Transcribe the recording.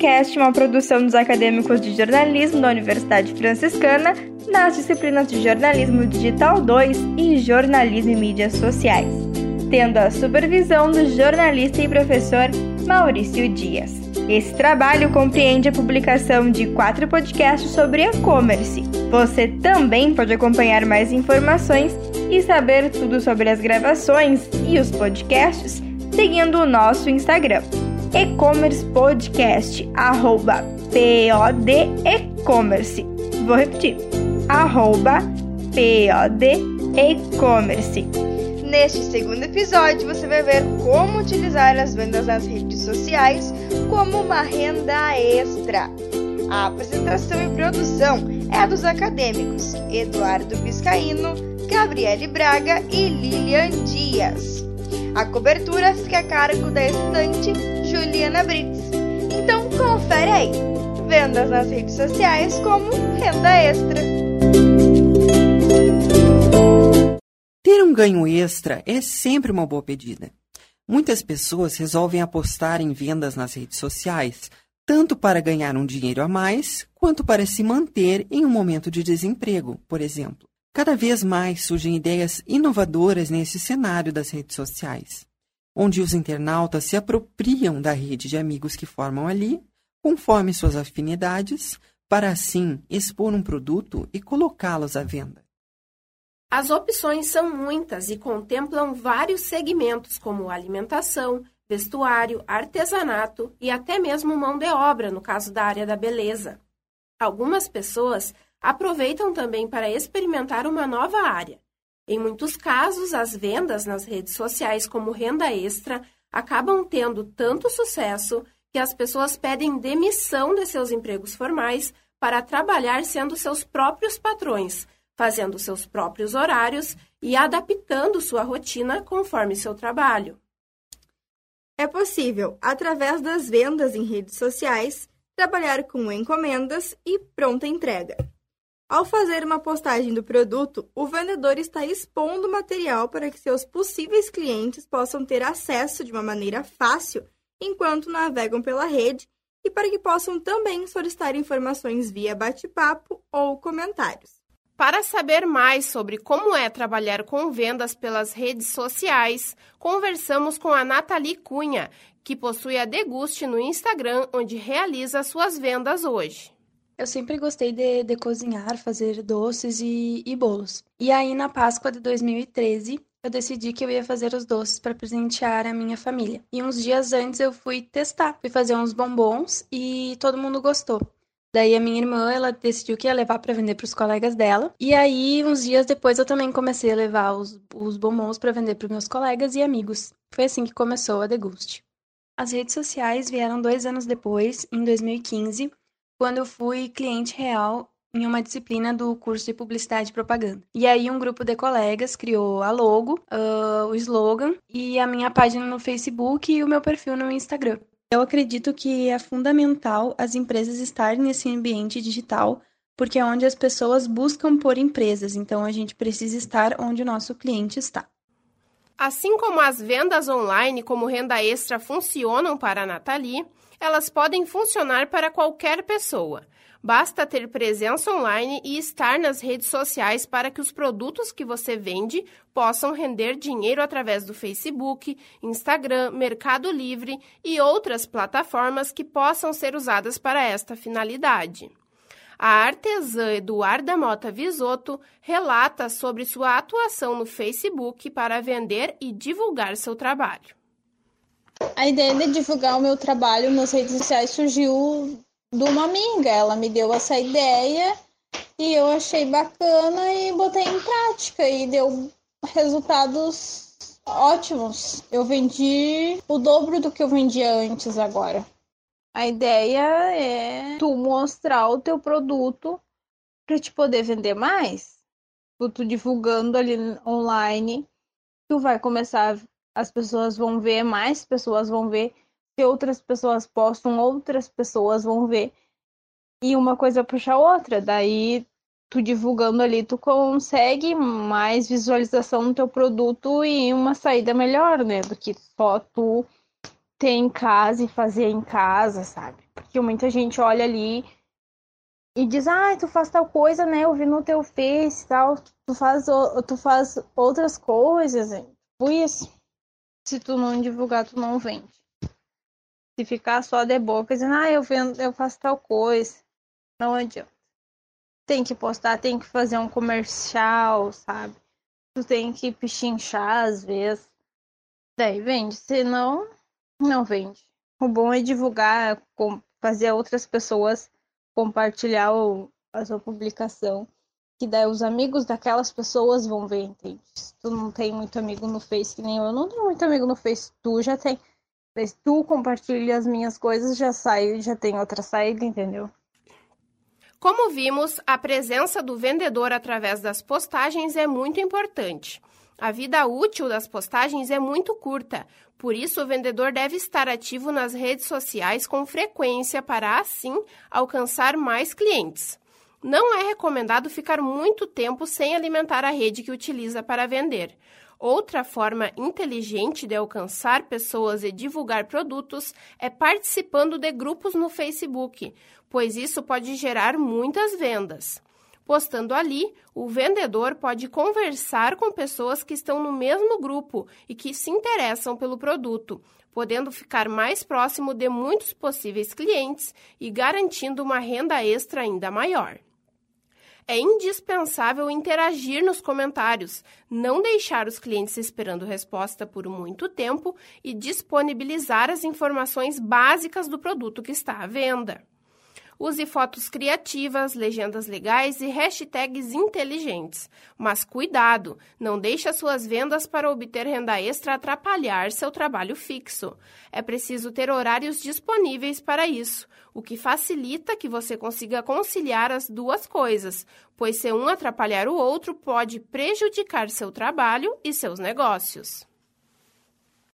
Podcast é uma produção dos acadêmicos de jornalismo da Universidade Franciscana nas disciplinas de Jornalismo Digital 2 e Jornalismo e Mídias Sociais, tendo a supervisão do jornalista e professor Maurício Dias. Esse trabalho compreende a publicação de quatro podcasts sobre e-commerce. Você também pode acompanhar mais informações e saber tudo sobre as gravações e os podcasts seguindo o nosso Instagram, e-commerce podcast, arroba pod e-commerce. Vou repetir, arroba pod e-commerce. Neste segundo episódio, você vai ver como utilizar as vendas nas redes sociais como uma renda extra. A apresentação e produção é dos acadêmicos Eduardo Piscaíno, Gabriele Braga e Lilian Dias. A cobertura fica a cargo da estudante Juliana Brits. Então confere aí. Vendas nas redes sociais como renda extra. Ter um ganho extra é sempre uma boa pedida. Muitas pessoas resolvem apostar em vendas nas redes sociais, tanto para ganhar um dinheiro a mais, quanto para se manter em um momento de desemprego, por exemplo. Cada vez mais surgem ideias inovadoras nesse cenário das redes sociais, onde os internautas se apropriam da rede de amigos que formam ali, conforme suas afinidades, para assim expor um produto e colocá-los à venda. As opções são muitas e contemplam vários segmentos, como alimentação, vestuário, artesanato e até mesmo mão de obra, no caso da área da beleza. Algumas pessoas aproveitam também para experimentar uma nova área. Em muitos casos, as vendas nas redes sociais como renda extra acabam tendo tanto sucesso que as pessoas pedem demissão de seus empregos formais para trabalhar sendo seus próprios patrões fazendo seus próprios horários e adaptando sua rotina conforme seu trabalho. É possível, através das vendas em redes sociais, trabalhar com encomendas e pronta entrega. Ao fazer uma postagem do produto, o vendedor está expondo o material para que seus possíveis clientes possam ter acesso de uma maneira fácil enquanto navegam pela rede e para que possam também solicitar informações via bate-papo ou comentários. Para saber mais sobre como é trabalhar com vendas pelas redes sociais, conversamos com a Nathalie Cunha, que possui a Deguste no Instagram, onde realiza suas vendas hoje. Eu sempre gostei de, de cozinhar, fazer doces e, e bolos. E aí, na Páscoa de 2013, eu decidi que eu ia fazer os doces para presentear a minha família. E uns dias antes eu fui testar, fui fazer uns bombons e todo mundo gostou. Daí a minha irmã, ela decidiu que ia levar para vender para os colegas dela. E aí, uns dias depois, eu também comecei a levar os, os bombons para vender para meus colegas e amigos. Foi assim que começou a Deguste. As redes sociais vieram dois anos depois, em 2015, quando eu fui cliente real em uma disciplina do curso de Publicidade e Propaganda. E aí um grupo de colegas criou a logo, uh, o slogan e a minha página no Facebook e o meu perfil no Instagram. Eu acredito que é fundamental as empresas estarem nesse ambiente digital, porque é onde as pessoas buscam por empresas, então a gente precisa estar onde o nosso cliente está. Assim como as vendas online como renda extra funcionam para a Nathalie, elas podem funcionar para qualquer pessoa. Basta ter presença online e estar nas redes sociais para que os produtos que você vende possam render dinheiro através do Facebook, Instagram, Mercado Livre e outras plataformas que possam ser usadas para esta finalidade. A artesã Eduarda Mota Visoto relata sobre sua atuação no Facebook para vender e divulgar seu trabalho. A ideia de divulgar o meu trabalho nas redes sociais surgiu de uma amiga. Ela me deu essa ideia e eu achei bacana e botei em prática e deu resultados ótimos. Eu vendi o dobro do que eu vendia antes agora. A ideia é tu mostrar o teu produto para te poder vender mais. Tu divulgando ali online, tu vai começar, as pessoas vão ver, mais pessoas vão ver se outras pessoas postam, outras pessoas vão ver. E uma coisa puxa a outra. Daí, tu divulgando ali, tu consegue mais visualização no teu produto e uma saída melhor, né? Do que só tu ter em casa e fazer em casa, sabe? Porque muita gente olha ali e diz, ah, tu faz tal coisa, né? Eu vi no teu Face e tal, tu faz, tu faz outras coisas? Tipo isso. Se tu não divulgar, tu não vende. Se ficar só de boca dizendo, ah, eu vendo, eu faço tal coisa, não adianta. Tem que postar, tem que fazer um comercial, sabe? Tu tem que pichinchar às vezes. Daí vende, senão não vende. O bom é divulgar, fazer outras pessoas compartilhar a sua publicação, que daí os amigos daquelas pessoas vão ver, entende? Se tu não tem muito amigo no Face, que nem eu, eu não tenho muito amigo no Face, tu já tem. Se tu compartilha as minhas coisas, já sai, já tem outra saída, entendeu? Como vimos, a presença do vendedor através das postagens é muito importante. A vida útil das postagens é muito curta, por isso o vendedor deve estar ativo nas redes sociais com frequência para assim alcançar mais clientes. Não é recomendado ficar muito tempo sem alimentar a rede que utiliza para vender. Outra forma inteligente de alcançar pessoas e divulgar produtos é participando de grupos no Facebook, pois isso pode gerar muitas vendas. Postando ali, o vendedor pode conversar com pessoas que estão no mesmo grupo e que se interessam pelo produto, podendo ficar mais próximo de muitos possíveis clientes e garantindo uma renda extra ainda maior. É indispensável interagir nos comentários, não deixar os clientes esperando resposta por muito tempo e disponibilizar as informações básicas do produto que está à venda. Use fotos criativas, legendas legais e hashtags inteligentes. Mas cuidado, não deixe as suas vendas para obter renda extra atrapalhar seu trabalho fixo. É preciso ter horários disponíveis para isso, o que facilita que você consiga conciliar as duas coisas, pois se um atrapalhar o outro pode prejudicar seu trabalho e seus negócios.